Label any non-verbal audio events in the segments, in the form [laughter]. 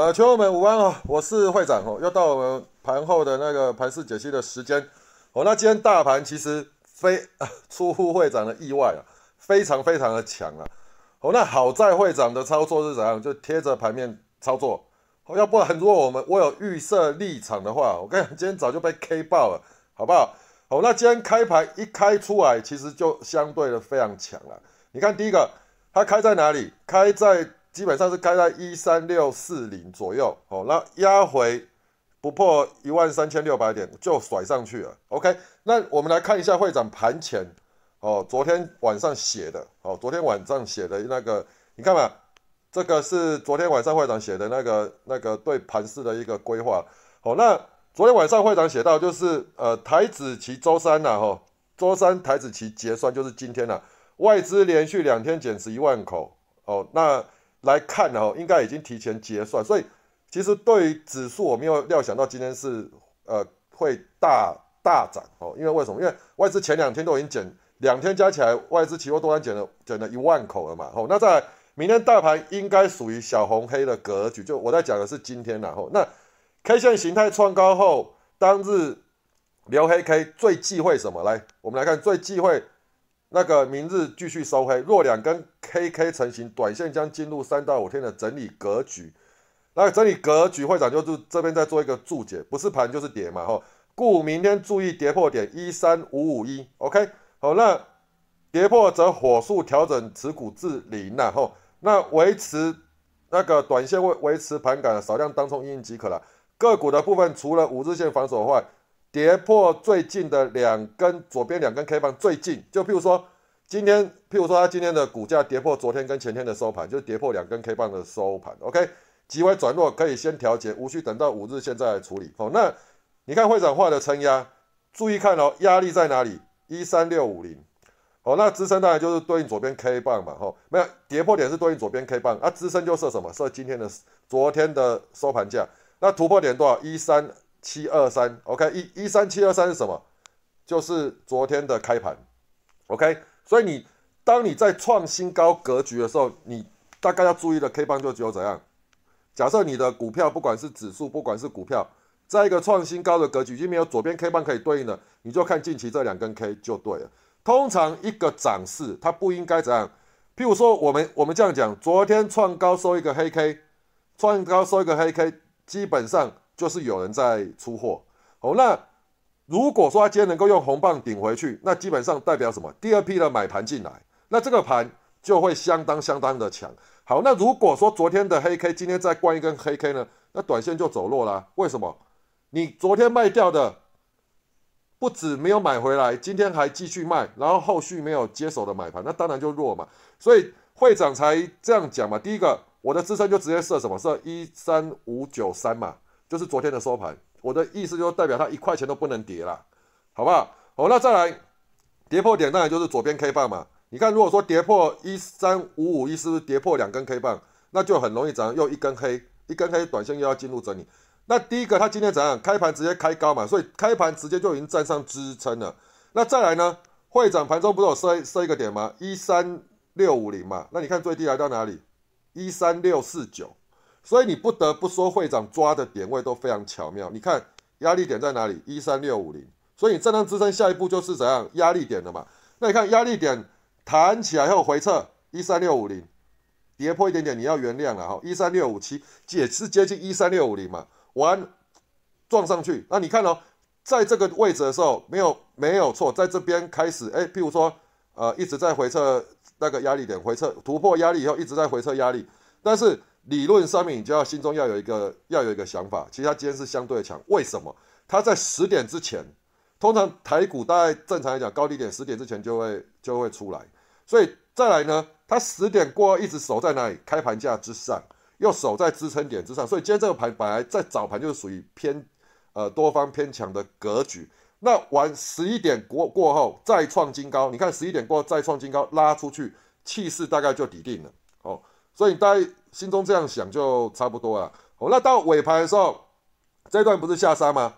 呃，球友们午安哦，我是会长哦，又到我们盘后的那个盘势解析的时间哦。那今天大盘其实非 [laughs] 出乎会长的意外啊，非常非常的强啊。哦，那好在会长的操作是怎样？就贴着盘面操作。哦，要不然如果我们我有预设立场的话，我跟你讲，今天早就被 K 爆了，好不好？哦，那今天开盘一开出来，其实就相对的非常强了。你看第一个，它开在哪里？开在。基本上是开在一三六四零左右，哦，那压回不破一万三千六百点就甩上去了。OK，那我们来看一下会长盘前，哦，昨天晚上写的，哦，昨天晚上写的那个，你看嘛，这个是昨天晚上会长写的那个那个对盘市的一个规划。好，那昨天晚上会长写到就是呃台子期周三呐，哈，周三台子期结算就是今天了，外资连续两天减持一万口，哦，那。来看哦，应该已经提前结算，所以其实对于指数，我没有料想到今天是呃会大大涨哦。因为为什么？因为外资前两天都已经减，两天加起来外资期货多单减了减了一万口了嘛。哦，那在明天大盘应该属于小红黑的格局，就我在讲的是今天然后那 K 线形态创高后，当日留黑 K 最忌讳什么？来，我们来看最忌讳。那个明日继续收黑，若两根 KK 成型，短线将进入三到五天的整理格局。那整理格局，会长就是这边在做一个注解，不是盘就是跌嘛，吼。故明天注意跌破点一三五五一，OK。好，那跌破则火速调整持股至零呐，吼。那维持那个短线维维持盘感，少量当冲应即可了。个股的部分，除了五日线防守外，跌破最近的两根，左边两根 K 棒最近，就譬如说今天，譬如说它今天的股价跌破昨天跟前天的收盘，就跌破两根 K 棒的收盘，OK，极为转弱，可以先调节，无需等到五日线再来处理。好，那你看会长画的撑压，注意看哦，压力在哪里？一三六五零。好，那支撑当然就是对应左边 K 棒嘛，吼，没有跌破点是对应左边 K 棒，啊，支撑就设什么？设今天的昨天的收盘价。那突破点多少？一三。七二三，OK，一一三七二三是什么？就是昨天的开盘，OK。所以你当你在创新高格局的时候，你大概要注意的 K 棒就只有怎样？假设你的股票不管是指数，不管是股票，在一个创新高的格局，已经没有左边 K 棒可以对应的，你就看近期这两根 K 就对了。通常一个涨势它不应该怎样？譬如说我们我们这样讲，昨天创高收一个黑 K，创高收一个黑 K，基本上。就是有人在出货，哦，那如果说他今天能够用红棒顶回去，那基本上代表什么？第二批的买盘进来，那这个盘就会相当相当的强。好，那如果说昨天的黑 K 今天再灌一根黑 K 呢？那短线就走弱啦。为什么？你昨天卖掉的不止没有买回来，今天还继续卖，然后后续没有接手的买盘，那当然就弱嘛。所以会长才这样讲嘛。第一个，我的支撑就直接设什么？设一三五九三嘛。就是昨天的收盘，我的意思就代表它一块钱都不能跌了，好不好？好，那再来跌破点，当然就是左边 K 棒嘛。你看，如果说跌破一三五五一，是不是跌破两根 K 棒，那就很容易涨，又一根黑，一根黑，短线又要进入整理。那第一个，它今天怎样？开盘直接开高嘛，所以开盘直接就已经站上支撑了。那再来呢？会长盘中不是有设设一个点吗？一三六五零嘛。那你看最低来到哪里？一三六四九。所以你不得不说，会长抓的点位都非常巧妙。你看压力点在哪里？一三六五零。所以你震荡支撑下一步就是怎样？压力点了嘛？那你看压力点弹起来后回撤一三六五零，跌破一点点你要原谅了哈。一三六五七也是接近一三六五零嘛，完撞上去。那你看哦，在这个位置的时候没有没有错，在这边开始哎，譬如说呃一直在回撤那个压力点，回撤突破压力以后一直在回撤压力，但是。理论上面，你就要心中要有一个要有一个想法。其实它今天是相对强，为什么？它在十点之前，通常台股大概正常来讲高低点十点之前就会就会出来。所以再来呢，它十点过一直守在那里，开盘价之上，又守在支撑点之上。所以今天这个盘本来在早盘就是属于偏呃多方偏强的格局。那晚十一点过过后再创新高，你看十一点过再创新高拉出去，气势大概就底定了。所以大家。心中这样想就差不多了。哦，那到尾盘的时候，这段不是下杀吗？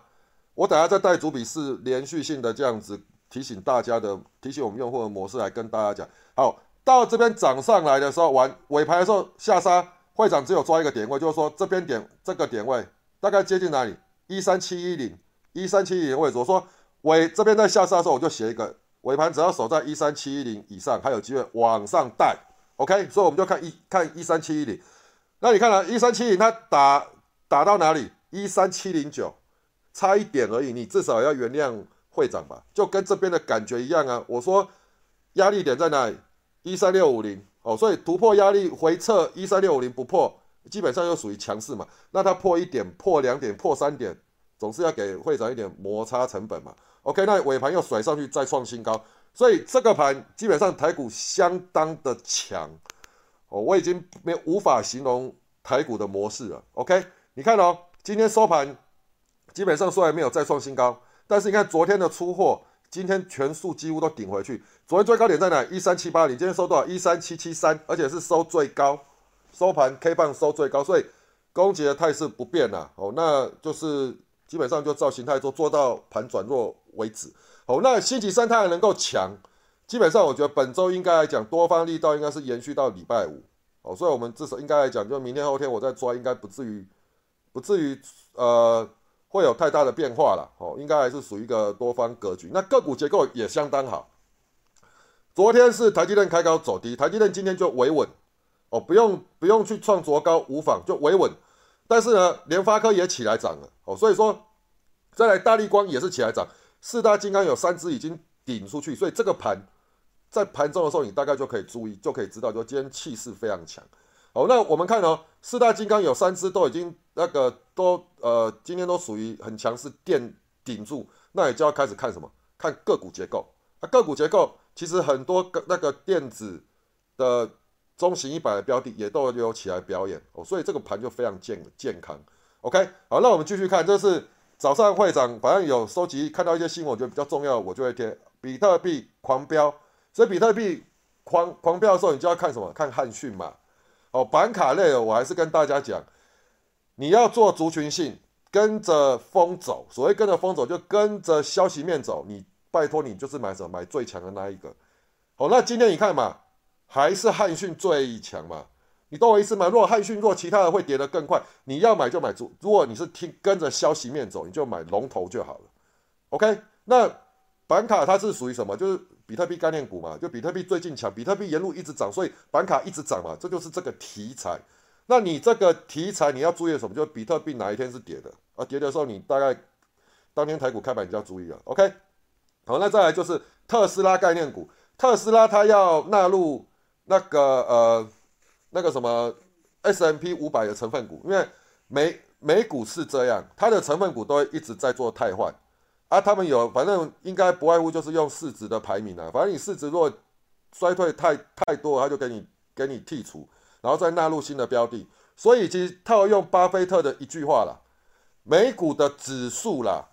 我等下再带主笔是连续性的这样子提醒大家的，提醒我们用户的模式来跟大家讲。好，到这边涨上来的时候，完尾盘的时候下杀，会长只有抓一个点位，就是说这边点这个点位大概接近哪里？一三七一零，一三七一零位置。我说尾这边在下杀的时候，我就写一个尾盘只要守在一三七一零以上，还有机会往上带。OK，所以我们就看一看一三七一零。那你看了一三七零，它打打到哪里？一三七零九，差一点而已。你至少要原谅会长吧，就跟这边的感觉一样啊。我说压力点在哪里？一三六五零。哦，所以突破压力回撤一三六五零不破，基本上又属于强势嘛。那它破一点、破两点、破三点，总是要给会长一点摩擦成本嘛。OK，那尾盘又甩上去再创新高，所以这个盘基本上台股相当的强。哦，我已经没无法形容台股的模式了。OK，你看哦，今天收盘基本上虽然没有再创新高，但是你看昨天的出货。今天全数几乎都顶回去。昨天最高点在哪？一三七八零。今天收多少？一三七七三，而且是收最高，收盘 K 棒收最高，所以攻击的态势不变了。哦，那就是基本上就照形态做，做到盘转弱为止。哦，那星期三它还能够强，基本上我觉得本周应该来讲多方力道应该是延续到礼拜五。哦，所以我们至少应该来讲，就明天后天我再抓，应该不至于不至于呃。会有太大的变化了，哦，应该还是属于一个多方格局。那个股结构也相当好。昨天是台积电开高走低，台积电今天就维稳，哦，不用不用去创卓高无妨，就维稳。但是呢，联发科也起来涨了，哦，所以说再来大力光也是起来涨，四大金刚有三只已经顶出去，所以这个盘在盘中的时候，你大概就可以注意，就可以知道，就今天气势非常强。好，那我们看哦，四大金刚有三只都已经那个都呃，今天都属于很强势，垫顶住，那也就要开始看什么？看个股结构。啊个股结构其实很多个那个电子的中型一百的标的也都有起来表演哦，所以这个盘就非常健健康。OK，好，那我们继续看，这是早上会长反正有收集看到一些新闻，我觉得比较重要，我就会贴比特币狂飙。所以比特币狂狂飙的时候，你就要看什么？看汉讯嘛。哦，板卡类，我还是跟大家讲，你要做族群性，跟着风走。所谓跟着风走，就跟着消息面走。你拜托你就是买什么？买最强的那一个。好，那今天你看嘛，还是汉讯最强嘛？你懂我意思吗？如果汉讯弱，其他的会跌得更快。你要买就买主，如果你是听跟着消息面走，你就买龙头就好了。OK，那板卡它是属于什么？就是。比特币概念股嘛，就比特币最近强，比特币沿路一直涨，所以板卡一直涨嘛，这就是这个题材。那你这个题材你要注意什么？就比特币哪一天是跌的啊？跌的时候你大概当天台股开板你就要注意了。OK，好，那再来就是特斯拉概念股，特斯拉它要纳入那个呃那个什么 S M P 五百的成分股，因为美美股是这样，它的成分股都会一直在做汰换。啊，他们有，反正应该不外乎就是用市值的排名啊。反正你市值如果衰退太太多，他就给你给你剔除，然后再纳入新的标的。所以其实套用巴菲特的一句话啦，美股的指数啦，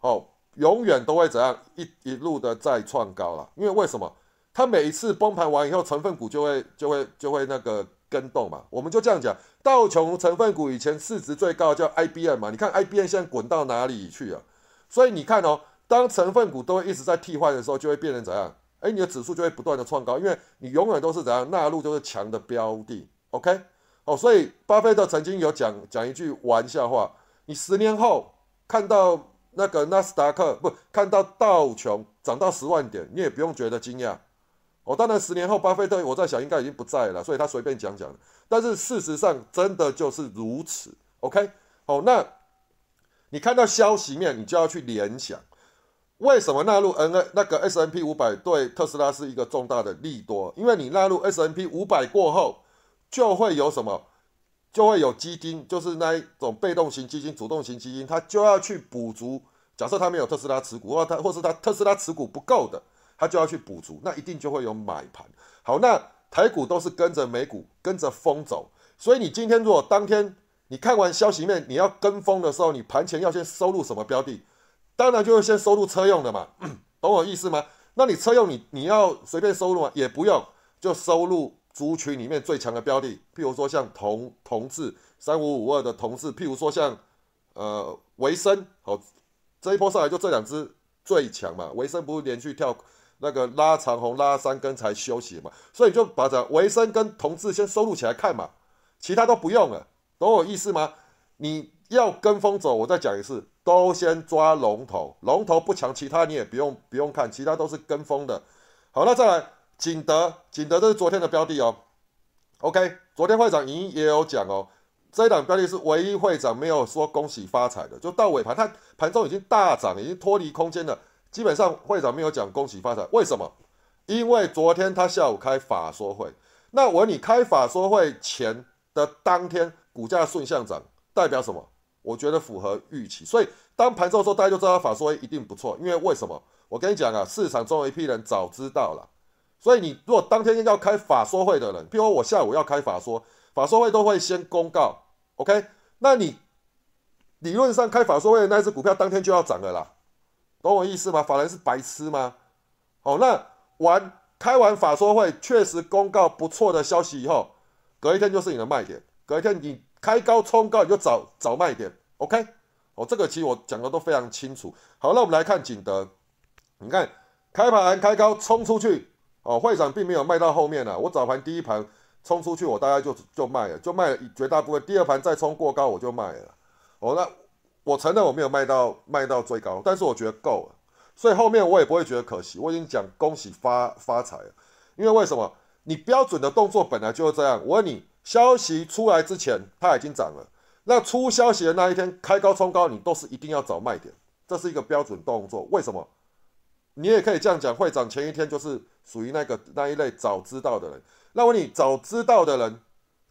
哦，永远都会怎样一一路的再创高了。因为为什么？它每一次崩盘完以后，成分股就会就会就会那个跟动嘛。我们就这样讲，道琼成分股以前市值最高叫 IBM 嘛，你看 IBM 现在滚到哪里去了？所以你看哦，当成分股都会一直在替换的时候，就会变成怎样？哎，你的指数就会不断的创高，因为你永远都是怎样纳入就是强的标的。OK，哦，所以巴菲特曾经有讲讲一句玩笑话：你十年后看到那个纳斯达克不看到道琼涨到十万点，你也不用觉得惊讶。哦，当然十年后巴菲特我在想应该已经不在了，所以他随便讲讲。但是事实上真的就是如此。OK，好，那。你看到消息面，你就要去联想，为什么纳入 N 那个 S M P 五百对特斯拉是一个重大的利多？因为你纳入 S M P 五百过后，就会有什么？就会有基金，就是那一种被动型基金、主动型基金，它就要去补足。假设它没有特斯拉持股，或它或是它特斯拉持股不够的，它就要去补足，那一定就会有买盘。好，那台股都是跟着美股跟着风走，所以你今天如果当天。你看完消息面，你要跟风的时候，你盘前要先收入什么标的？当然就是先收入车用的嘛，[clears throat] 懂我意思吗？那你车用你你要随便收入吗？也不用，就收入族群里面最强的标的，譬如说像同同志三五五二的同志，譬如说像呃维生，好这一波上来就这两只最强嘛，维生不是连续跳那个拉长红拉三根才休息嘛，所以就把这维生跟同志先收入起来看嘛。其他都不用了，懂我意思吗？你要跟风走，我再讲一次，都先抓龙头，龙头不强，其他你也不用不用看，其他都是跟风的。好，那再来景德，景德这是昨天的标的哦。OK，昨天会长已经也有讲哦，这一档标的是唯一会长没有说恭喜发财的，就到尾盘，它盘中已经大涨，已经脱离空间了，基本上会长没有讲恭喜发财，为什么？因为昨天他下午开法说会，那我你开法说会前的当天股价顺向涨，代表什么？我觉得符合预期，所以当盘中的时候，大家就知道法说会一定不错，因为为什么？我跟你讲啊，市场中有一批人早知道了。所以你如果当天要开法说会的人，譬如我下午要开法说，法说会都会先公告，OK？那你理论上开法说会的那只股票当天就要涨了啦，懂我意思吗？法人是白痴吗？好，那完开完法说会确实公告不错的消息以后，隔一天就是你的卖点，隔一天你开高冲高你就找找卖点，OK？哦，这个其实我讲的都非常清楚。好，那我们来看景德，你看开盘开高冲出去。哦，会长并没有卖到后面了。我早盘第一盘冲出去，我大概就就卖了，就卖了绝大部分。第二盘再冲过高，我就卖了。哦，那我承认我没有卖到卖到最高，但是我觉得够了。所以后面我也不会觉得可惜。我已经讲恭喜发发财了，因为为什么？你标准的动作本来就是这样。我问你，消息出来之前它已经涨了，那出消息的那一天开高冲高，你都是一定要找卖点，这是一个标准动作。为什么？你也可以这样讲，会涨前一天就是属于那个那一类早知道的人。那问你早知道的人，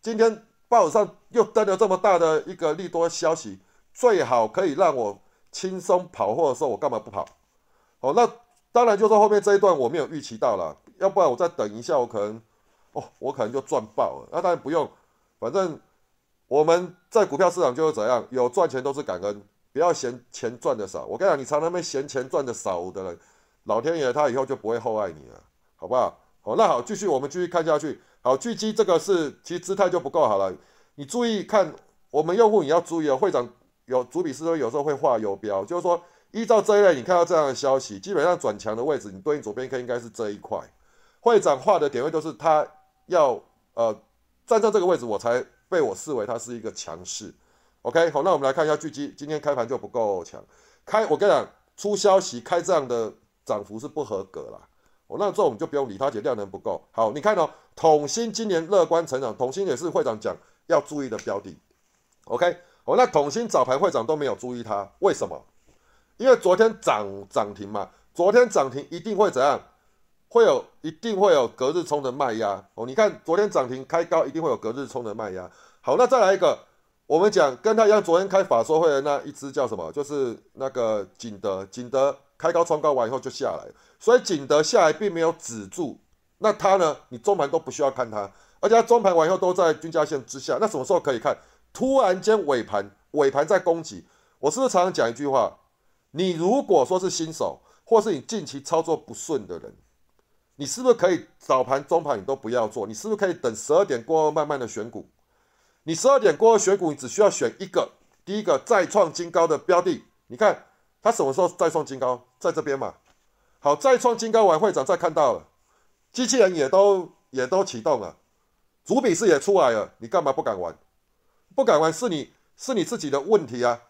今天报纸上又登了这么大的一个利多消息，最好可以让我轻松跑货的时候，我干嘛不跑？哦，那当然就是后面这一段我没有预期到了，要不然我再等一下，我可能哦，我可能就赚爆了。那当然不用，反正我们在股票市场就是怎样，有赚钱都是感恩，不要嫌钱赚的少。我跟你讲，你常常被嫌钱赚的少的人。老天爷他以后就不会厚爱你了，好不好？好，那好，继续我们继续看下去。好，巨基这个是其实姿态就不够好了。你注意看，我们用户你要注意哦。会长有主笔是说有时候会画游标，就是说依照这一类，你看到这样的消息，基本上转强的位置，你对应左边一颗应该是这一块。会长画的点位都是他要呃站在这个位置，我才被我视为它是一个强势。OK，好，那我们来看一下巨基今天开盘就不够强，开我跟你讲出消息开这样的。涨幅是不合格啦。哦，那这种就不用理他，且量能不够。好，你看哦，统芯今年乐观成长，统芯也是会长讲要注意的标的。OK，哦，那统芯早盘会长都没有注意它，为什么？因为昨天涨涨停嘛，昨天涨停一定会怎样？会有一定会有隔日冲的卖压。哦，你看昨天涨停开高，一定会有隔日冲的卖压。好，那再来一个，我们讲跟他一样，昨天开法说会的那一只叫什么？就是那个景德，景德。开高冲高完以后就下来，所以景德下来并没有止住。那它呢？你中盘都不需要看它，而且它中盘完以后都在均价线之下。那什么时候可以看？突然间尾盘，尾盘在攻击。我是不是常常讲一句话？你如果说是新手，或是你近期操作不顺的人，你是不是可以早盘、中盘你都不要做？你是不是可以等十二点过后慢慢的选股？你十二点过后选股，你只需要选一个，第一个再创新高的标的，你看。它什么时候再创新高？在这边嘛。好，再创新高完会长再看到了，机器人也都也都启动了，主笔式也出来了，你干嘛不敢玩？不敢玩是你是你自己的问题啊，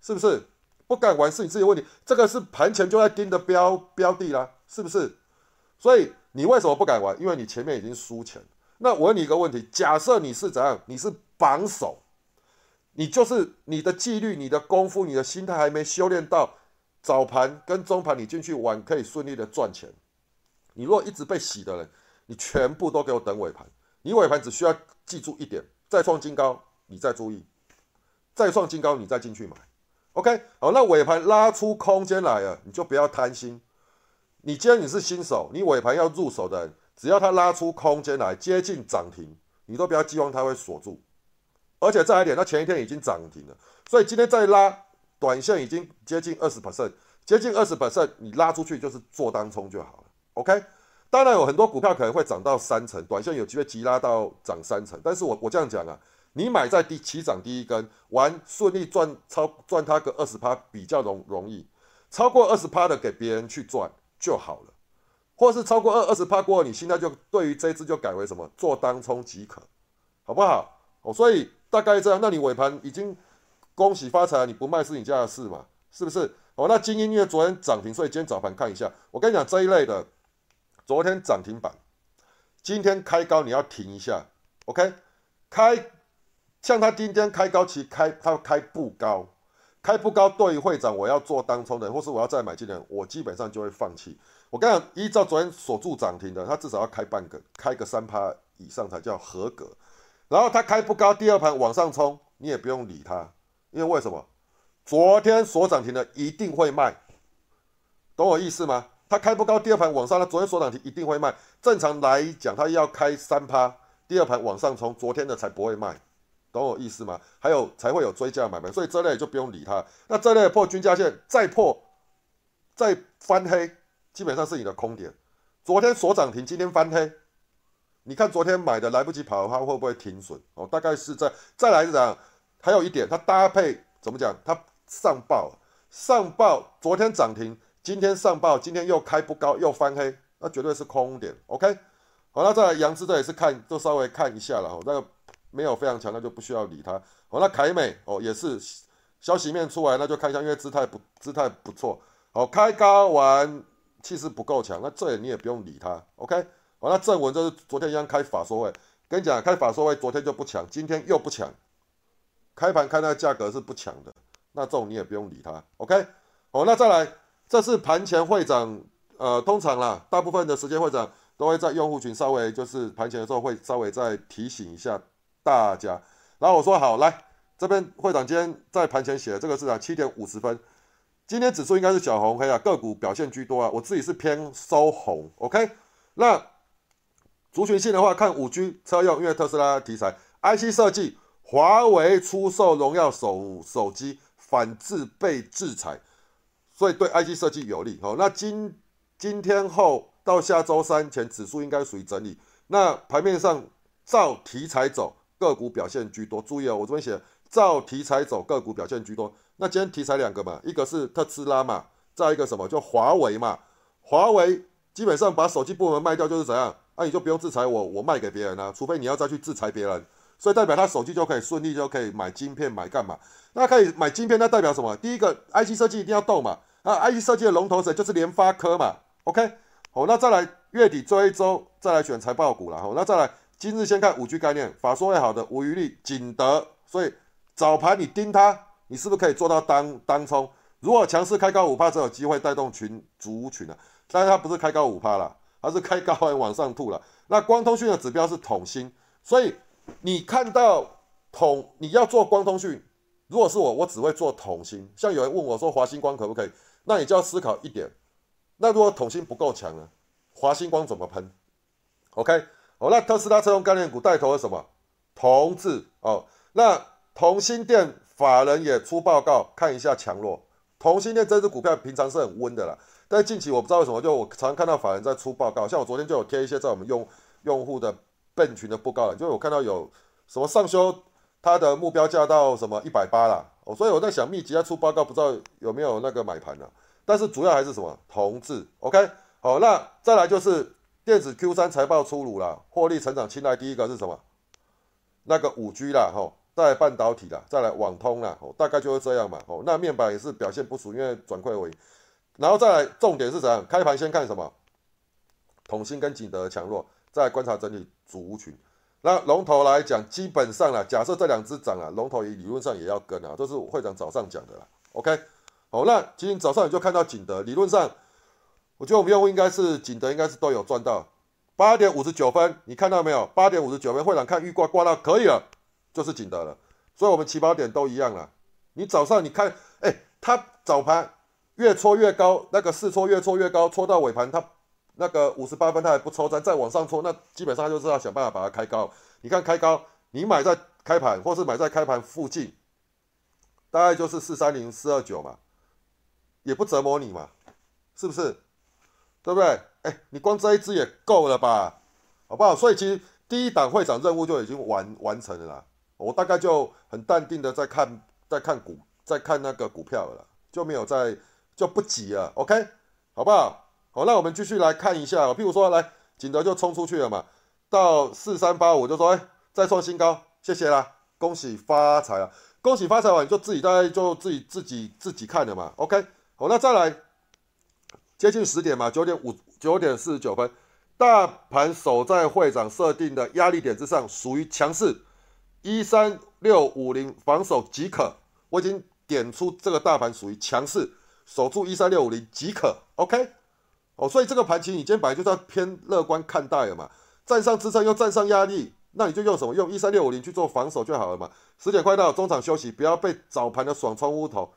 是不是？不敢玩是你自己的问题，这个是盘前就在盯的标标的啦，是不是？所以你为什么不敢玩？因为你前面已经输钱。那我问你一个问题：假设你是怎样？你是榜首。你就是你的纪律、你的功夫、你的心态还没修炼到早盘跟中盘，你进去玩可以顺利的赚钱。你若一直被洗的人，你全部都给我等尾盘。你尾盘只需要记住一点：再创新高，你再注意；再创新高，你再进去买。OK，好，那尾盘拉出空间来了，你就不要贪心。你既然你是新手，你尾盘要入手的，只要他拉出空间来接近涨停，你都不要寄望他会锁住。而且再来一点，它前一天已经涨停了，所以今天再拉，短线已经接近二十 percent，接近二十 percent，你拉出去就是做单冲就好了。OK，当然有很多股票可能会涨到三成，短线有机会急拉到涨三成，但是我我这样讲啊，你买在第起涨第一根，玩顺利赚超赚它个二十趴比较容容易，超过二十趴的给别人去赚就好了，或是超过二二十趴过后，你现在就对于这支就改为什么做单冲即可，好不好？哦，所以大概这样。那你尾盘已经恭喜发财，你不卖是你家的事嘛，是不是？哦，那精英因为昨天涨停，所以今天早盘看一下。我跟你讲这一类的，昨天涨停板，今天开高你要停一下，OK？开像他今天开高，其实开他开不高，开不高对于会长我要做当冲的，或是我要再买进的，我基本上就会放弃。我跟你讲，依照昨天锁住涨停的，他至少要开半个，开个三趴以上才叫合格。然后他开不高，第二盘往上冲，你也不用理他，因为为什么？昨天锁涨停的一定会卖，懂我意思吗？他开不高，第二盘往上，他昨天锁涨停一定会卖。正常来讲，他要开三趴，第二盘往上冲，昨天的才不会卖，懂我意思吗？还有才会有追加买卖，所以这类就不用理它。那这类破均价线再破，再翻黑。基本上是你的空点，昨天锁涨停，今天翻黑，你看昨天买的来不及跑的话，会不会停损？哦，大概是在再来是讲，还有一点，它搭配怎么讲？它上报上报，昨天涨停，今天上报，今天又开不高，又翻黑，那绝对是空点。OK，好，那再来杨志这也是看，就稍微看一下了。哈，那个没有非常强，那就不需要理它。好，那凯美哦也是消息面出来，那就看一下，因为姿态不姿态不错。好，开高完。气势不够强，那这你也不用理他，OK？好，那正文就是昨天一样开法说会，跟你讲开法说会，昨天就不强，今天又不强，开盘开那价格是不强的，那这种你也不用理他，OK？好，那再来，这是盘前会长，呃，通常啦，大部分的时间会长都会在用户群稍微就是盘前的时候会稍微再提醒一下大家，然后我说好，来这边会长今天在盘前写的这个是啊，七点五十分。今天指数应该是小红黑啊，个股表现居多啊。我自己是偏收红，OK。那族群性的话，看五 G 车用，因为特斯拉题材，IC 设计，华为出售荣耀手手机反制被制裁，所以对 IC 设计有利。好，那今今天后到下周三前，指数应该属于整理。那盘面上照题材走，个股表现居多。注意哦，我这边写照题材走，个股表现居多。那今天题材两个嘛，一个是特斯拉嘛，再一个什么就华为嘛。华为基本上把手机部门卖掉就是怎样，那你就不用制裁我，我卖给别人啊，除非你要再去制裁别人。所以代表他手机就可以顺利就可以买晶片买干嘛？那可以买晶片，那代表什么？第一个 IC 设计一定要动嘛，啊 IC 设计的龙头谁？就是联发科嘛。OK，好，那再来月底最后一周再来选财报股了。好，那再来今日先看五 G 概念，法说会好的无余力景德，所以早盘你盯它。你是不是可以做到当当冲？如果强势开高五帕，才有机会带动群族群啊。但是它不是开高五帕了，它是开高往上吐了。那光通讯的指标是统芯，所以你看到统你要做光通讯，如果是我，我只会做统芯。像有人问我说华星光可不可以？那你就要思考一点，那如果统芯不够强呢？华星光怎么喷？OK，哦，那特斯拉车用概念股带头是什么？同志哦，那同心电。法人也出报告看一下强弱，同心链这只股票平常是很温的啦，但近期我不知道为什么，就我常看到法人在出报告，像我昨天就有贴一些在我们用用户的笨群的报告，就我看到有什么上修它的目标价到什么一百八啦，哦，所以我在想密集在出报告，不知道有没有那个买盘呢？但是主要还是什么同志，OK，好，那再来就是电子 Q 三财报出炉了，获利成长青睐第一个是什么？那个五 G 啦，吼。再来半导体啦，再来网通啦，哦，大概就是这样嘛，哦，那面板也是表现不俗，因为转亏为盈，然后再来重点是怎样？开盘先看什么？统芯跟景德强弱，再观察整体族群。那龙头来讲，基本上啦，假设这两只涨了，龙头理论上也要跟啊，这是会长早上讲的啦。OK，好，那今天早上你就看到景德，理论上，我觉得我们用户应该是景德，应该是都有赚到八点五十九分，你看到没有？八点五十九分，会长看预挂挂到可以了。就是景德了，所以我们起跑点都一样了。你早上你看，哎，它早盘越搓越高，那个四搓越搓越高，搓到尾盘它那个五十八分它还不抽单，再往上搓，那基本上就是要想办法把它开高。你看开高，你买在开盘或是买在开盘附近，大概就是四三零四二九嘛，也不折磨你嘛，是不是？对不对？哎，你光这一只也够了吧，好不好？所以其实第一档会长任务就已经完完成了啦。我大概就很淡定的在看，在看股，在看那个股票了，就没有在，就不急了，OK，好不好？好，那我们继续来看一下，譬如说，来景德就冲出去了嘛，到四三八五就说，哎，再创新高，谢谢啦，恭喜发财啊！恭喜发财完就自己大概就自己自己自己看的嘛。OK，好，那再来接近十点嘛，九点五九点四十九分，大盘守在会长设定的压力点之上，属于强势，一三六五零防守即可。我已经点出这个大盘属于强势，守住一三六五零即可。OK，哦，所以这个盘其实你今天本来就是要偏乐观看待了嘛，站上支撑又站上压力。那你就用什么？用一三六五零去做防守就好了嘛。十点快到，中场休息，不要被早盘的爽冲屋头。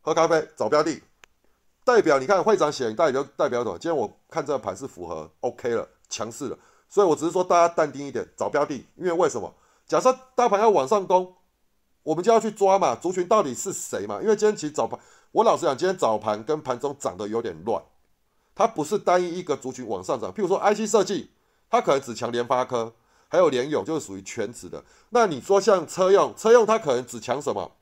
喝咖啡，找标的，代表你看会长写代表代表什么？今天我看这个盘是符合 OK 了，强势了，所以我只是说大家淡定一点，找标的。因为为什么？假设大盘要往上攻，我们就要去抓嘛，族群到底是谁嘛？因为今天其实早盘，我老实讲，今天早盘跟盘中涨得有点乱，它不是单一一个族群往上涨。譬如说 IC 设计，它可能只强联发科。还有联友就是属于全职的，那你说像车用，车用它可能只强什么？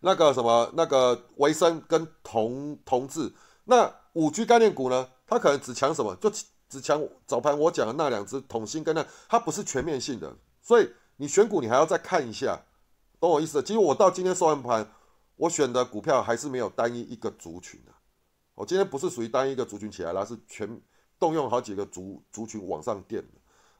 那个什么那个维生跟同同志，那五 G 概念股呢？它可能只强什么？就只强早盘我讲的那两只统芯跟那，它不是全面性的，所以你选股你还要再看一下，懂我意思？其实我到今天收完盘，我选的股票还是没有单一一个族群的，我今天不是属于单一一个族群起来了，是全动用好几个族族群往上垫的。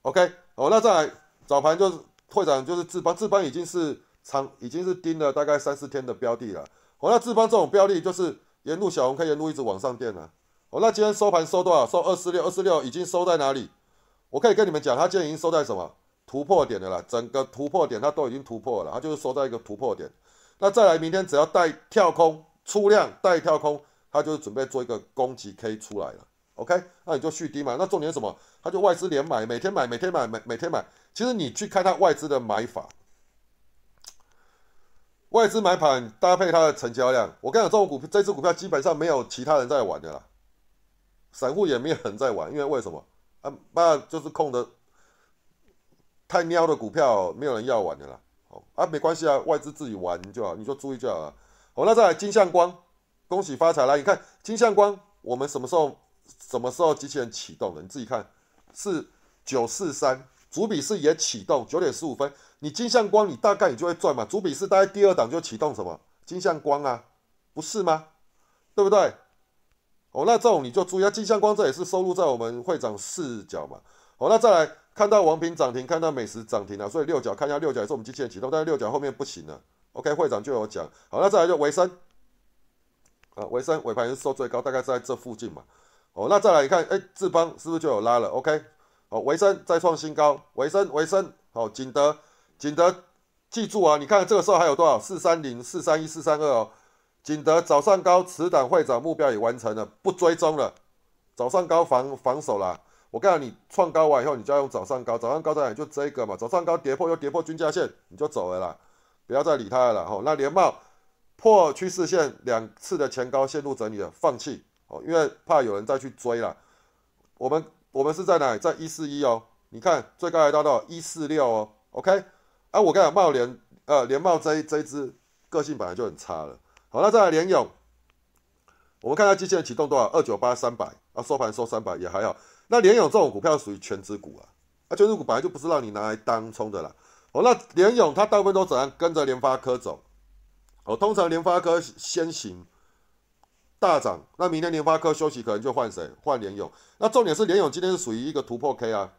OK，哦，那再来早盘就是会长就是智邦，智邦已经是长已经是盯了大概三四天的标的了。哦，那智邦这种标的就是沿路小红 K 沿路一直往上垫了。哦，那今天收盘收多少？收二四六，二四六已经收在哪里？我可以跟你们讲，它今天已经收在什么突破点的了？整个突破点它都已经突破了，它就是收在一个突破点。那再来明天只要带跳空出量带跳空，它就是准备做一个攻击 K 出来了。OK，那你就续低嘛。那重点什么？他就外资连买，每天买，每天买，每每天买。其实你去看他外资的买法，外资买盘搭配它的成交量，我跟你讲，这种股，这只股票基本上没有其他人在玩的啦，散户也没有人在玩，因为为什么？啊，那就是空的，太喵的股票，没有人要玩的啦。哦，啊，没关系啊，外资自己玩就好，你就注意就好了。好，那再来金相光，恭喜发财啦！你看金相光，我们什么时候？什么时候机器人启动的？你自己看，是九四三主笔是也启动九点十五分。你金相光，你大概你就会赚嘛。主笔是大概第二档就启动什么金相光啊，不是吗？对不对？哦，那这种你就注意啊。金相光这也是收录在我们会长视角嘛。哦，那再来看到王平涨停，看到美食涨停了，所以六角看一下六角也是我们机器人启动，但是六角后面不行了。OK，会长就有讲。好，那再来就维生啊，维生尾盘是收最高，大概在这附近嘛。哦，那再来你看，哎，智邦是不是就有拉了？OK，好，维生再创新高，维生维生，好，景德景德，记住啊，你看这个时候还有多少？四三零、四三一、四三二哦，景德早上高，此档会长目标已完成了，不追踪了，早上高防防守啦。我告诉你，创高完以后，你就要用早上高，早上高在哪？就这个嘛，早上高跌破又跌破均价线，你就走了啦，不要再理它了。吼，那联茂破趋势线两次的前高线路整理了，放弃。哦，因为怕有人再去追了，我们我们是在哪？在一四一哦，你看最高还到到一四六哦，OK，啊，我跟你讲，茂联呃联茂这这一支个性本来就很差了。好，那再来联勇，我们看下机器人启动多少？二九八三百啊，收盘收三百也还好。那联勇这种股票属于全资股啊，啊，全资股本来就不是让你拿来当冲的啦。哦，那联勇它大部分都怎样跟着联发科走？哦，通常联发科先行。大涨，那明天联发科休息，可能就换谁？换联勇。那重点是联勇今天是属于一个突破 K 啊，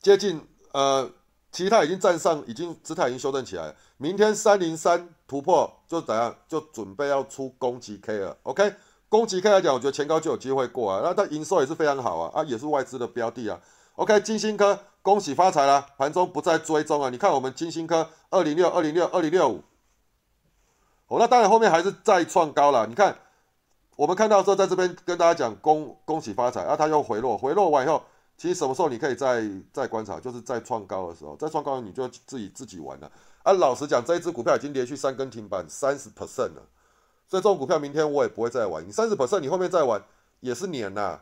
接近呃，其实它已经站上，已经姿态已经修正起来。明天三零三突破就怎样？就准备要出攻击 K 了。OK，攻击 K 来讲，我觉得前高就有机会过啊。那它营收也是非常好啊，啊也是外资的标的啊。OK，金星科恭喜发财啦，盘中不再追踪啊。你看我们金星科二零六二零六二零六五。哦，那当然后面还是再创高了。你看，我们看到说在这边跟大家讲恭恭喜发财，啊，它又回落，回落完以后，其实什么时候你可以再再观察，就是在创高的时候，再创高你就自己自己玩了。啊，老实讲，这一只股票已经连续三根停板三十 percent 了，所以这种股票明天我也不会再玩。你三十 percent，你后面再玩也是年呐。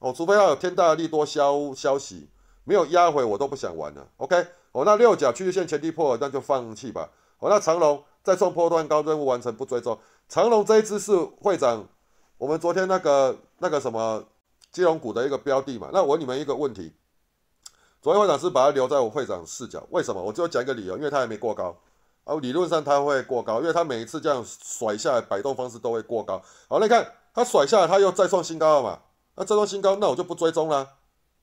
哦，除非要有天大的利多消消息，没有压回我都不想玩了。OK，哦，那六角趋势线前低破了，那就放弃吧。哦，那长龙。再创破段高，任务完成不追踪。长隆这一支是会长，我们昨天那个那个什么金融股的一个标的嘛。那我问你们一个问题：昨天会长是把它留在我会长视角，为什么？我就讲一个理由，因为它还没过高啊。理论上它会过高，因为它每一次这样甩下来摆动方式都会过高。好，那你看它甩下来，它又再创新高了嘛？那再创新高，那我就不追踪了，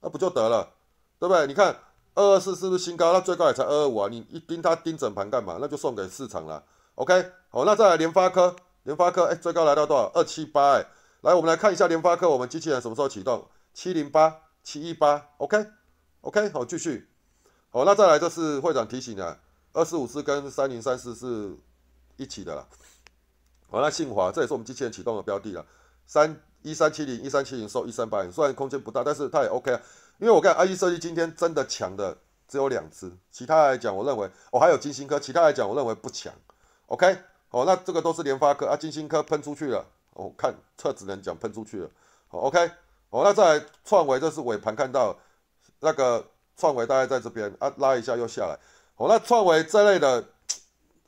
那不就得了，对不对？你看二二四是不是新高？那最高也才二二五啊，你一盯它盯整盘干嘛？那就送给市场了。OK，好，那再来联发科，联发科哎，最高来到多少？二七八哎，来我们来看一下联发科，我们机器人什么时候启动？七零八七一八，OK。OK，好，继续。好，那再来，这是会长提醒的，二四五四跟三零三四是一起的了。好，那信华，这也是我们机器人启动的标的了。三一三七零一三七零收一三八零，虽然空间不大，但是它也 OK 啊。因为我看 IE 设计今天真的强的只有两只，其他来讲，我认为哦还有金星科，其他来讲我认为不强。OK，好，那这个都是联发科啊，金星科喷出去了，我看测只能讲喷出去了。好，OK，好，那再来创维，这是尾盘看到。那个创维大概在这边啊，拉一下又下来。好，那创维这类的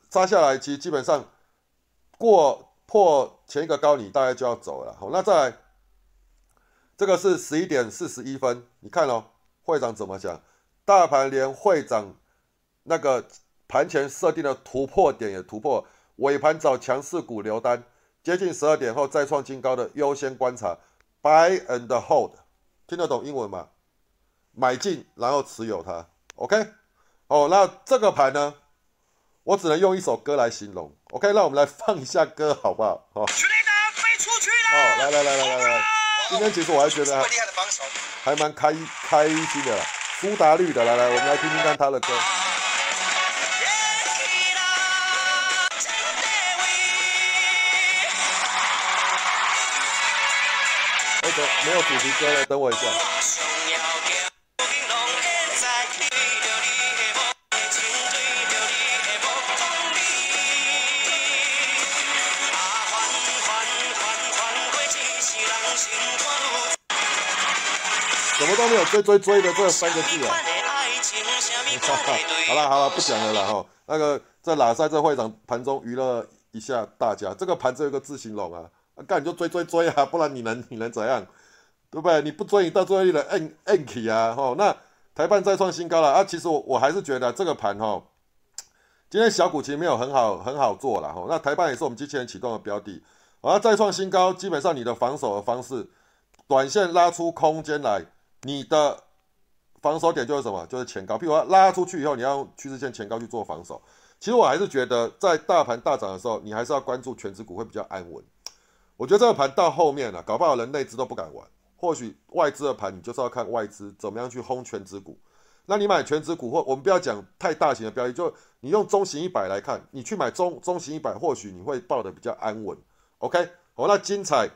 扎下来，其实基本上过破前一个高，你大概就要走了。好，那再来，这个是十一点四十一分，你看哦，会长怎么讲？大盘连会长那个盘前设定的突破点也突破，尾盘找强势股留单，接近十二点后再创新高的优先观察，buy and hold，听得懂英文吗？买进，然后持有它，OK，哦，那这个盘呢，我只能用一首歌来形容，OK，那我们来放一下歌好不好？哦，来来来来来来，今天其实我还觉得还蛮开开心的，苏打绿的，来来，我们来听听看他的歌。没有主题歌了，等我一下。什么都没有追追追的这三个字啊！[laughs] 好了好了，不讲了啦哈。那个在哪赛这会长盘中娱乐一下大家，这个盘只有个字形容啊，干你就追追追啊，不然你能你能怎样？对不对？你不追你到最后一轮摁摁起啊哈。那台办再创新高了啊！其实我我还是觉得这个盘哈，今天小股其实没有很好很好做了哈。那台办也是我们机器人启动的标的，而再创新高，基本上你的防守的方式，短线拉出空间来。你的防守点就是什么？就是前高。譬如说拉出去以后，你要用趋势线前高去做防守。其实我还是觉得，在大盘大涨的时候，你还是要关注全指股会比较安稳。我觉得这个盘到后面了，搞不好人内资都不敢玩。或许外资的盘，你就是要看外资怎么样去轰全指股。那你买全指股，或我们不要讲太大型的标的，就你用中型一百来看，你去买中中型一百，或许你会抱得比较安稳。OK，好，那精彩，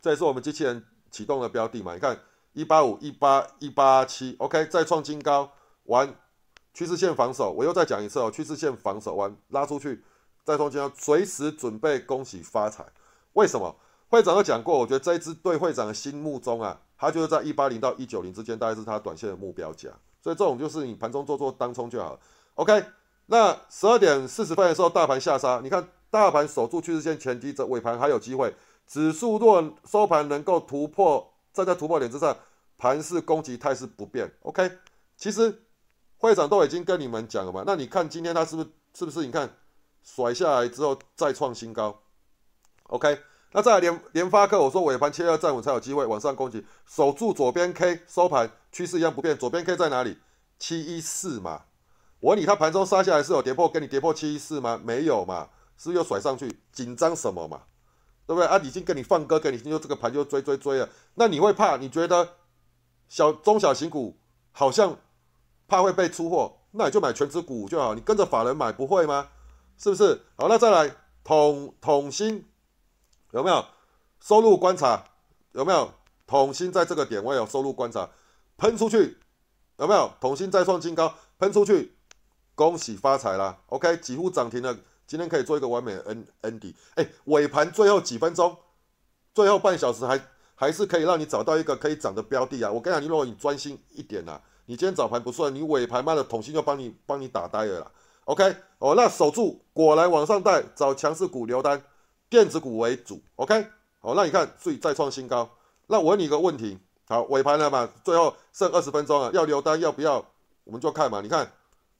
这也是我们机器人启动的标的嘛？你看。一八五一八一八七，OK，再创新高，完趋势线防守，我又再讲一次哦，趋势线防守完拉出去，再创新高，随时准备恭喜发财。为什么？会长都讲过，我觉得这一支对会长的心目中啊，他就是在一八零到一九零之间，大概是他短线的目标价，所以这种就是你盘中做做当冲就好了。OK，那十二点四十分的时候，大盘下杀，你看大盘守住趋势线前低，这尾盘还有机会，指数若收盘能够突破。站在突破点之上，盘势攻击态势不变。OK，其实会长都已经跟你们讲了嘛。那你看今天它是不是是不是？你看甩下来之后再创新高。OK，那再来联联发科，我说尾盘切二站稳才有机会往上攻击，守住左边 K 收盘趋势一样不变。左边 K 在哪里？七一四嘛。我问你，它盘中杀下来是有跌破，跟你跌破七一四吗？没有嘛，是不是又甩上去？紧张什么嘛？对不对啊？已经跟你放歌，跟你就这个盘就追追追了，那你会怕？你觉得小中小型股好像怕会被出货，那你就买全指股就好，你跟着法人买不会吗？是不是？好，那再来统统芯有没有收入观察？有没有统芯在这个点位有收入观察？喷出去有没有？统芯再创新高，喷出去，恭喜发财啦 OK，几乎涨停了。今天可以做一个完美的 N N D，哎，尾盘最后几分钟，最后半小时还还是可以让你找到一个可以涨的标的啊！我跟你讲，你如果你专心一点呐，你今天早盘不算，你尾盘卖的统信就帮你帮你打呆了啦。OK，哦，那守住，果然往上带，找强势股留单，电子股为主。OK，好，那你看，所以再创新高。那我问你一个问题，好，尾盘了嘛，最后剩二十分钟了，要留单要不要？我们就看嘛。你看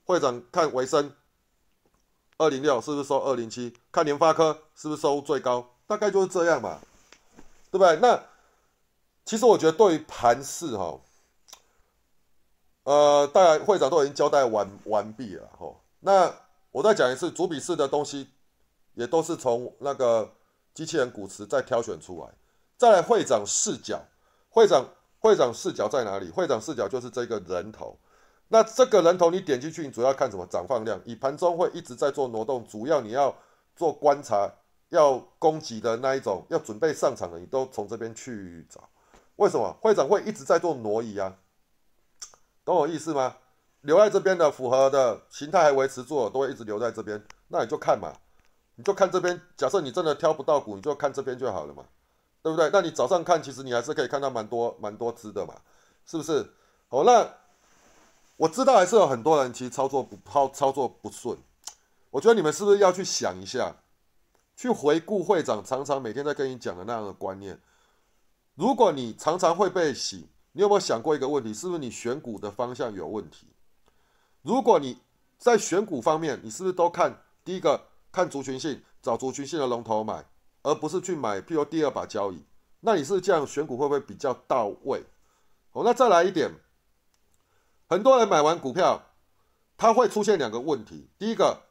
会长看维生二零六是不是收二零七？看联发科是不是收最高？大概就是这样嘛，对不对？那其实我觉得对于盘市哈，呃，大会长都已经交代完完毕了哈。那我再讲一次，主笔式的东西也都是从那个机器人股池再挑选出来。再来会长视角，会长会长视角在哪里？会长视角就是这个人头。那这个人头你点进去，你主要看什么？涨放量。以盘中会一直在做挪动，主要你要做观察，要攻击的那一种，要准备上场的，你都从这边去找。为什么？会长会一直在做挪移啊？懂我意思吗？留在这边的符合的形态还维持住，都会一直留在这边。那你就看嘛，你就看这边。假设你真的挑不到股，你就看这边就好了嘛。对不对？那你早上看，其实你还是可以看到蛮多蛮多只的嘛，是不是？好，那我知道还是有很多人其实操作不操操作不顺，我觉得你们是不是要去想一下，去回顾会长常常每天在跟你讲的那样的观念？如果你常常会被洗，你有没有想过一个问题？是不是你选股的方向有问题？如果你在选股方面，你是不是都看第一个看族群性，找族群性的龙头买？而不是去买，譬如第二把交椅，那你是这样选股会不会比较到位？哦，那再来一点，很多人买完股票，他会出现两个问题。第一个，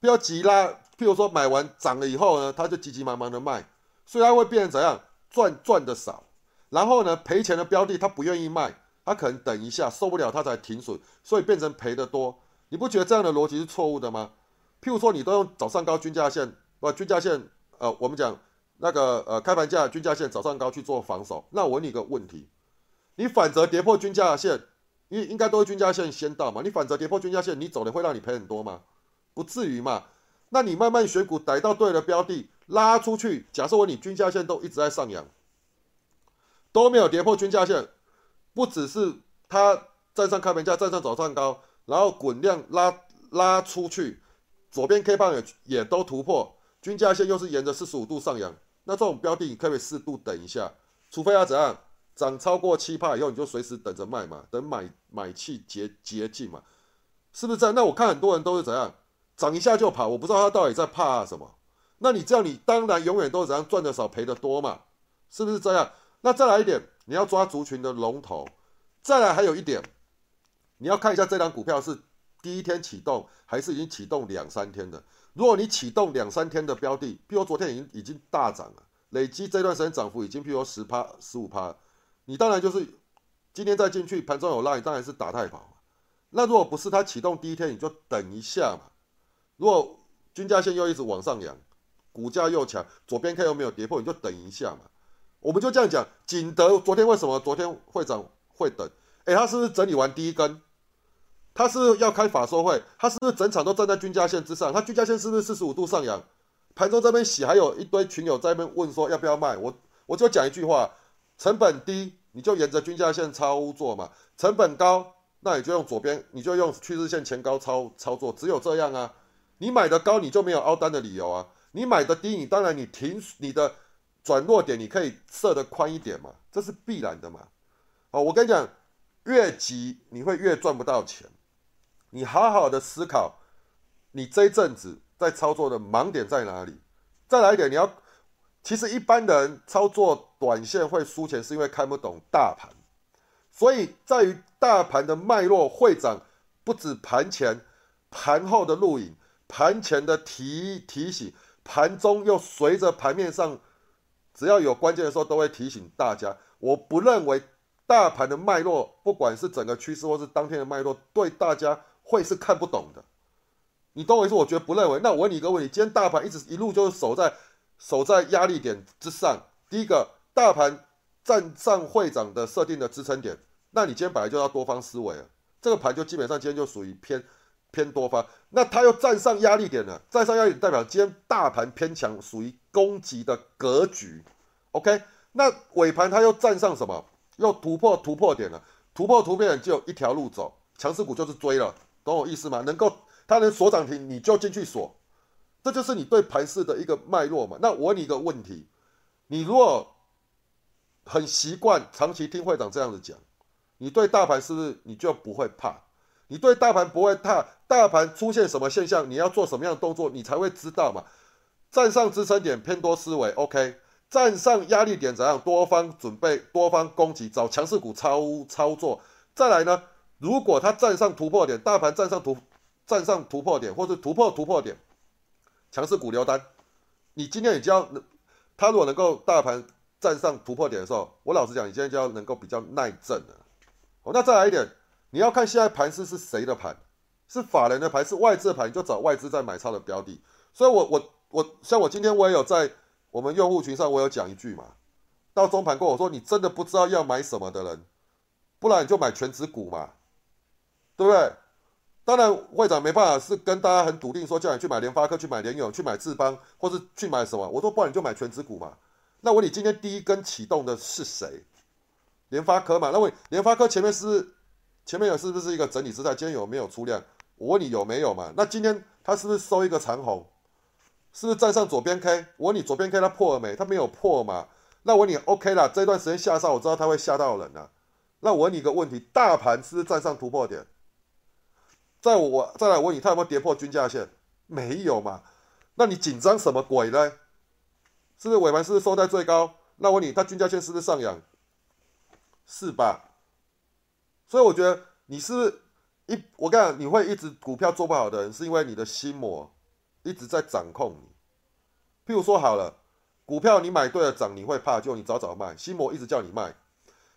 不要急拉，譬如说买完涨了以后呢，他就急急忙忙的卖，所以他会变成怎样？赚赚的少，然后呢赔钱的标的他不愿意卖，他可能等一下受不了他才停损，所以变成赔的多。你不觉得这样的逻辑是错误的吗？譬如说你都用早上高均价线，不均价线。呃，我们讲那个呃，开盘价均价线早上高去做防守。那我问你一个问题：你反则跌破均价线，应应该都是均价线先到嘛？你反则跌破均价线，你走的会让你赔很多吗？不至于嘛？那你慢慢选股，逮到对的标的，拉出去。假设我你均价线都一直在上扬，都没有跌破均价线，不只是它站上开盘价，站上早上高，然后滚量拉拉出去，左边 K 棒也也都突破。均价线又是沿着四十五度上扬，那这种标的你可以适度等一下？除非要怎样涨超过七帕以后，你就随时等着卖嘛，等买买气结结净嘛，是不是这样？那我看很多人都是怎样涨一下就跑，我不知道他到底在怕什么。那你这样，你当然永远都是怎样赚的少赔的多嘛，是不是这样？那再来一点，你要抓族群的龙头。再来还有一点，你要看一下这张股票是第一天启动还是已经启动两三天的。如果你启动两三天的标的，譬如昨天已经已经大涨了，累积这段时间涨幅已经譬如十趴、十五趴，你当然就是今天再进去，盘中有拉，你当然是打太跑那如果不是它启动第一天，你就等一下嘛。如果均价线又一直往上扬，股价又强，左边 K 又没有跌破，你就等一下嘛。我们就这样讲，景德昨天为什么昨天会涨会等？哎，他是不是整理完第一根？他是要开法说会，他是不是整场都站在均价线之上？他均价线是不是四十五度上扬？盘中这边洗，还有一堆群友在那边问说要不要卖？我我就讲一句话：成本低，你就沿着均价线操作嘛；成本高，那你就用左边，你就用趋势线前高操操作。只有这样啊！你买的高，你就没有凹单的理由啊！你买的低，你当然你停你的转弱点，你可以设的宽一点嘛，这是必然的嘛。哦，我跟你讲，越急你会越赚不到钱。你好好的思考，你这一阵子在操作的盲点在哪里？再来一点，你要，其实一般人操作短线会输钱，是因为看不懂大盘，所以在于大盘的脉络会涨，不止盘前、盘后的录影，盘前的提提醒，盘中又随着盘面上，只要有关键的时候都会提醒大家。我不认为大盘的脉络，不管是整个趋势或是当天的脉络，对大家。会是看不懂的，你懂我意思？我觉得不认为。那我问你一个问题：今天大盘一直一路就是守在守在压力点之上。第一个，大盘站上会长的设定的支撑点，那你今天本来就要多方思维了。这个盘就基本上今天就属于偏偏多方。那它又站上压力点了，站上压力点代表今天大盘偏强，属于攻击的格局。OK，那尾盘它又站上什么？又突破突破点了，突破突破点就有一条路走，强势股就是追了。懂我意思吗？能够它能锁涨停，你就进去锁，这就是你对盘势的一个脉络嘛。那我问你一个问题：你如果很习惯长期听会长这样子讲，你对大盘是不是你就不会怕？你对大盘不会怕，大盘出现什么现象，你要做什么样的动作，你才会知道嘛。站上支撑点偏多思维，OK。站上压力点怎样？多方准备，多方攻击，找强势股操操作。再来呢？如果它站上突破点，大盘站上突站上突破点，或者突破突破点，强势股留单。你今天你就要，它如果能够大盘站上突破点的时候，我老实讲，你今天就要能够比较耐震了。哦，那再来一点，你要看现在盘势是谁的盘，是法人的盘，是外资的盘，你就找外资在买超的标的。所以，我我我像我今天我也有在。我们用户群上，我有讲一句嘛，到中盘过，我说你真的不知道要买什么的人，不然你就买全指股嘛，对不对？当然，会长没办法是跟大家很笃定说叫你去买联发科、去买联永、去买智邦，或是去买什么。我说不然你就买全指股嘛。那我问你，今天第一根启动的是谁？联发科嘛。那问联发科前面是前面有是不是一个整理姿态？今天有没有出量？我问你有没有嘛？那今天它是不是收一个长红？是不是站上左边 K？我问你，左边 K 它破了没？它没有破嘛？那我问你，OK 了。这段时间下杀，我知道它会吓到人啊。那我问你一个问题：大盘是不是站上突破点？再我再来问你，它有没有跌破均价线？没有嘛？那你紧张什么鬼呢？是不是尾盘是不是收在最高？那问你，它均价线是不是上扬？是吧？所以我觉得你是一我跟你讲，你会一直股票做不好的人，是因为你的心魔。一直在掌控你，譬如说好了，股票你买对了涨，你会怕，就你早早卖。心魔一直叫你卖，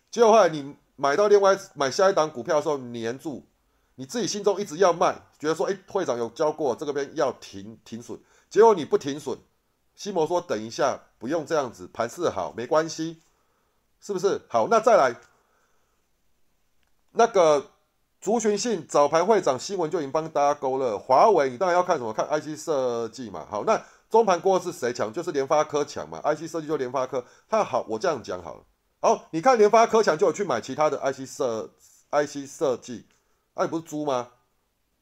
结果后来你买到另外买下一档股票的时候黏住，你自己心中一直要卖，觉得说，哎，会长有教过这个边要停停损，结果你不停损，西摩说等一下不用这样子，盘势好没关系，是不是？好，那再来那个。族群性早盘会长新闻就已经帮大家勾了。华为，你当然要看什么？看 IC 设计嘛。好，那中盘过是谁强？就是联发科强嘛。IC 设计就联发科。它好，我这样讲好了。好，你看联发科强，就有去买其他的 IC 设 IC 设计。啊，你不是猪吗？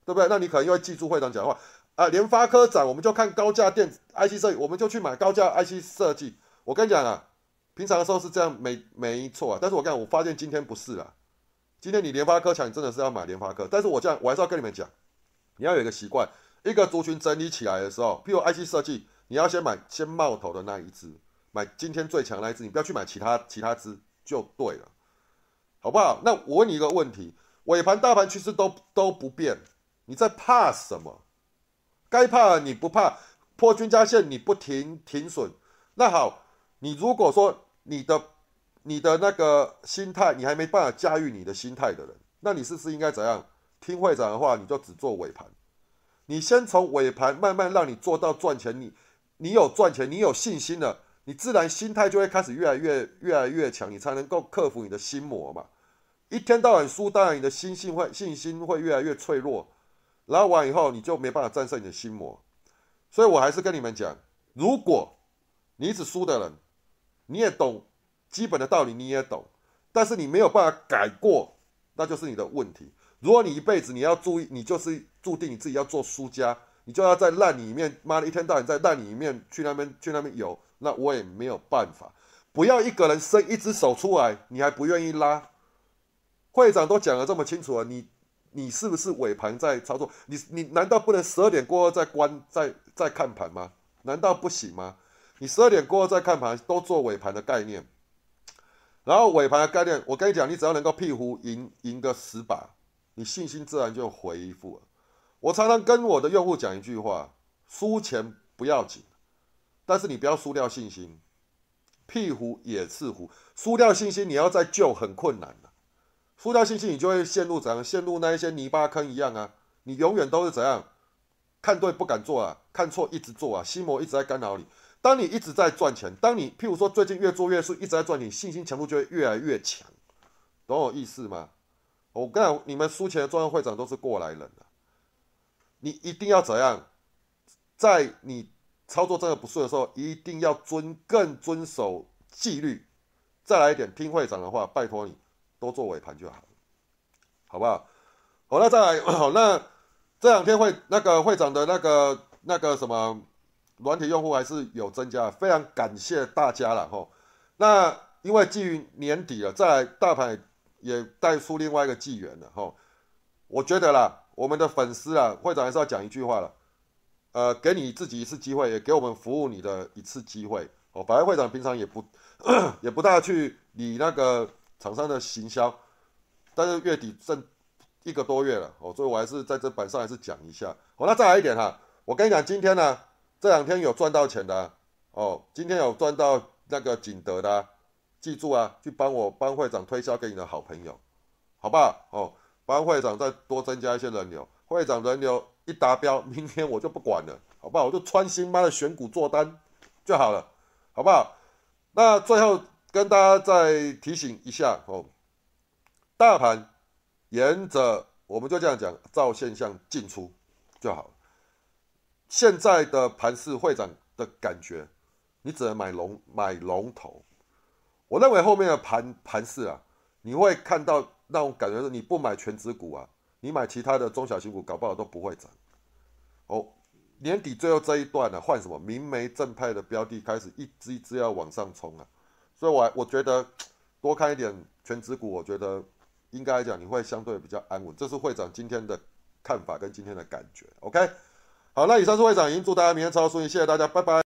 对不对？那你可能又会记住会长讲话啊。联发科涨，我们就看高价电子 IC 设计，我们就去买高价 IC 设计。我跟你讲啊，平常的时候是这样，没没错啊。但是我讲，我发现今天不是了。今天你联发科强，你真的是要买联发科。但是我这样，我还是要跟你们讲，你要有一个习惯，一个族群整理起来的时候，譬如 IC 设计，你要先买先冒头的那一只，买今天最强那一只，你不要去买其他其他只就对了，好不好？那我问你一个问题，尾盘大盘趋势都都不变，你在怕什么？该怕你不怕破均价线你不停停损，那好，你如果说你的。你的那个心态，你还没办法驾驭你的心态的人，那你是不是应该怎样？听会长的话，你就只做尾盘。你先从尾盘慢慢让你做到赚钱，你你有赚钱，你有信心了，你自然心态就会开始越来越越来越强，你才能够克服你的心魔嘛。一天到晚输，当然你的心性会信心会越来越脆弱，然后完以后你就没办法战胜你的心魔。所以我还是跟你们讲，如果你一直输的人，你也懂。基本的道理你也懂，但是你没有办法改过，那就是你的问题。如果你一辈子你要注意，你就是注定你自己要做输家，你就要在烂里面，妈的一天到晚在烂里面去那边去那边游，那我也没有办法。不要一个人伸一只手出来，你还不愿意拉。会长都讲的这么清楚了，你你是不是尾盘在操作？你你难道不能十二点过后再关再再看盘吗？难道不行吗？你十二点过后再看盘，都做尾盘的概念。然后尾盘的概念，我跟你讲，你只要能够屁股赢赢个十把，你信心自然就恢复了。我常常跟我的用户讲一句话：输钱不要紧，但是你不要输掉信心。屁股也是虎，输掉信心，你要再救很困难的。输掉信心，你就会陷入怎样？陷入那一些泥巴坑一样啊！你永远都是怎样？看对不敢做啊，看错一直做啊，心魔一直在干扰你。当你一直在赚钱，当你譬如说最近越做越顺，一直在赚，你信心强度就会越来越强，懂我意思吗？我跟你讲，你们输钱的专业会长都是过来人了，你一定要怎样，在你操作真的不顺的时候，一定要遵更遵守纪律。再来一点，听会长的话，拜托你多做尾盘就好，好不好？好，那再来，好，[coughs] 那这两天会那个会长的那个那个什么？软体用户还是有增加，非常感谢大家了吼。那因为基于年底了，再来大盘也带出另外一个纪元了哈。我觉得啦，我们的粉丝啊，会长还是要讲一句话了，呃，给你自己一次机会，也给我们服务你的一次机会哦。反正会长平常也不 [coughs] 也不大去理那个厂商的行销，但是月底剩一个多月了哦，所以我还是在这板上还是讲一下。好，那再来一点哈，我跟你讲，今天呢这两天有赚到钱的哦，今天有赚到那个景德的，记住啊，去帮我帮会长推销给你的好朋友，好不好？哦，帮会长再多增加一些人流，会长人流一达标，明天我就不管了，好不好？我就穿新妈的选股做单就好了，好不好？那最后跟大家再提醒一下哦，大盘。沿着我们就这样讲，照现象进出就好。现在的盘市会涨的感觉，你只能买龙买龙头。我认为后面的盘盘市啊，你会看到那种感觉是，你不买全指股啊，你买其他的中小型股，搞不好都不会涨。哦，年底最后这一段呢，换什么明媒正派的标的开始一支一支要往上冲啊。所以，我我觉得多看一点全职股，我觉得。应该来讲，你会相对比较安稳，这是会长今天的看法跟今天的感觉。OK，好，那以上是会长，已经祝大家明天超顺利，谢谢大家，拜拜。